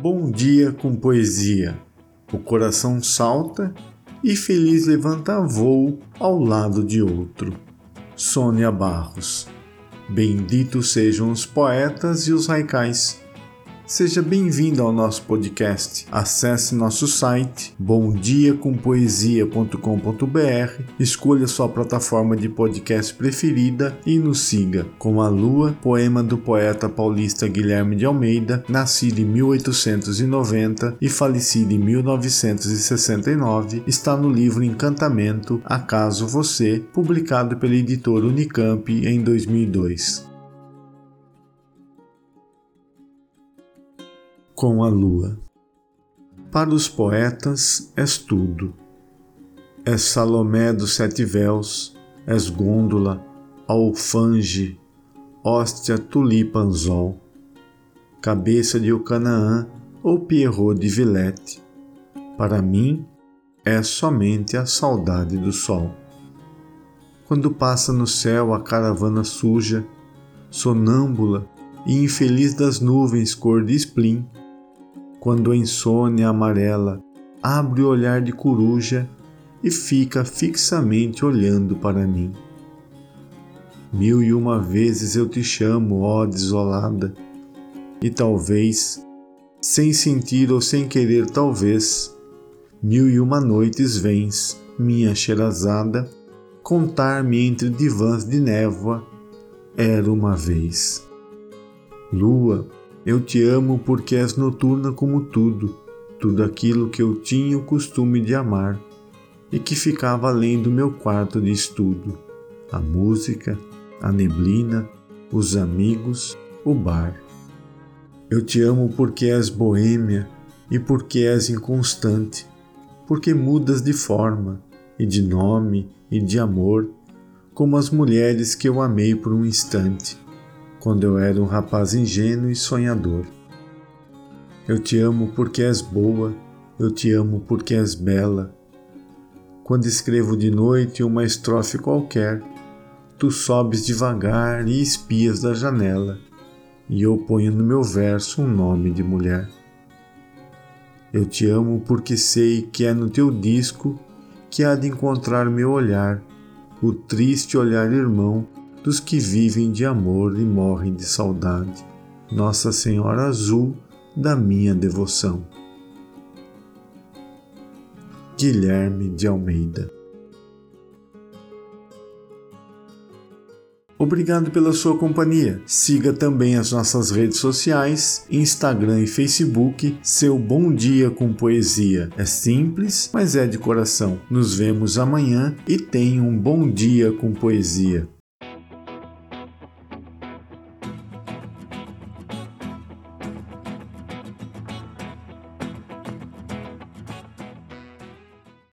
Bom dia com poesia. O coração salta e feliz levanta voo ao lado de outro. Sônia Barros. Benditos sejam os poetas e os raicais Seja bem-vindo ao nosso podcast. Acesse nosso site bomdiacompoesia.com.br, escolha sua plataforma de podcast preferida e nos siga. Com a Lua, poema do poeta paulista Guilherme de Almeida, nascido em 1890 e falecido em 1969, está no livro Encantamento Acaso Você, publicado pela editora Unicamp em 2002. Com a lua. Para os poetas és tudo. És Salomé dos sete véus, és gôndola, alfange, hóstia tulipanzol, cabeça de Ocanaã ou Pierrot de Villette. Para mim, é somente a saudade do sol. Quando passa no céu a caravana suja, sonâmbula e infeliz das nuvens cor de esplim, quando a insônia amarela abre o olhar de coruja e fica fixamente olhando para mim. Mil e uma vezes eu te chamo, ó desolada, e talvez, sem sentir ou sem querer, talvez, mil e uma noites vens, minha xerazada, contar-me entre divãs de névoa, era uma vez. Lua, eu te amo porque és noturna como tudo, tudo aquilo que eu tinha o costume de amar e que ficava além do meu quarto de estudo: a música, a neblina, os amigos, o bar. Eu te amo porque és boêmia e porque és inconstante, porque mudas de forma e de nome e de amor, como as mulheres que eu amei por um instante quando eu era um rapaz ingênuo e sonhador. Eu te amo porque és boa, eu te amo porque és bela. Quando escrevo de noite uma estrofe qualquer, tu sobes devagar e espias da janela, e eu ponho no meu verso um nome de mulher. Eu te amo porque sei que é no teu disco que há de encontrar meu olhar, o triste olhar irmão dos que vivem de amor e morrem de saudade. Nossa Senhora Azul da minha devoção. Guilherme de Almeida Obrigado pela sua companhia. Siga também as nossas redes sociais, Instagram e Facebook, seu Bom Dia com Poesia. É simples, mas é de coração. Nos vemos amanhã e tenha um bom dia com poesia.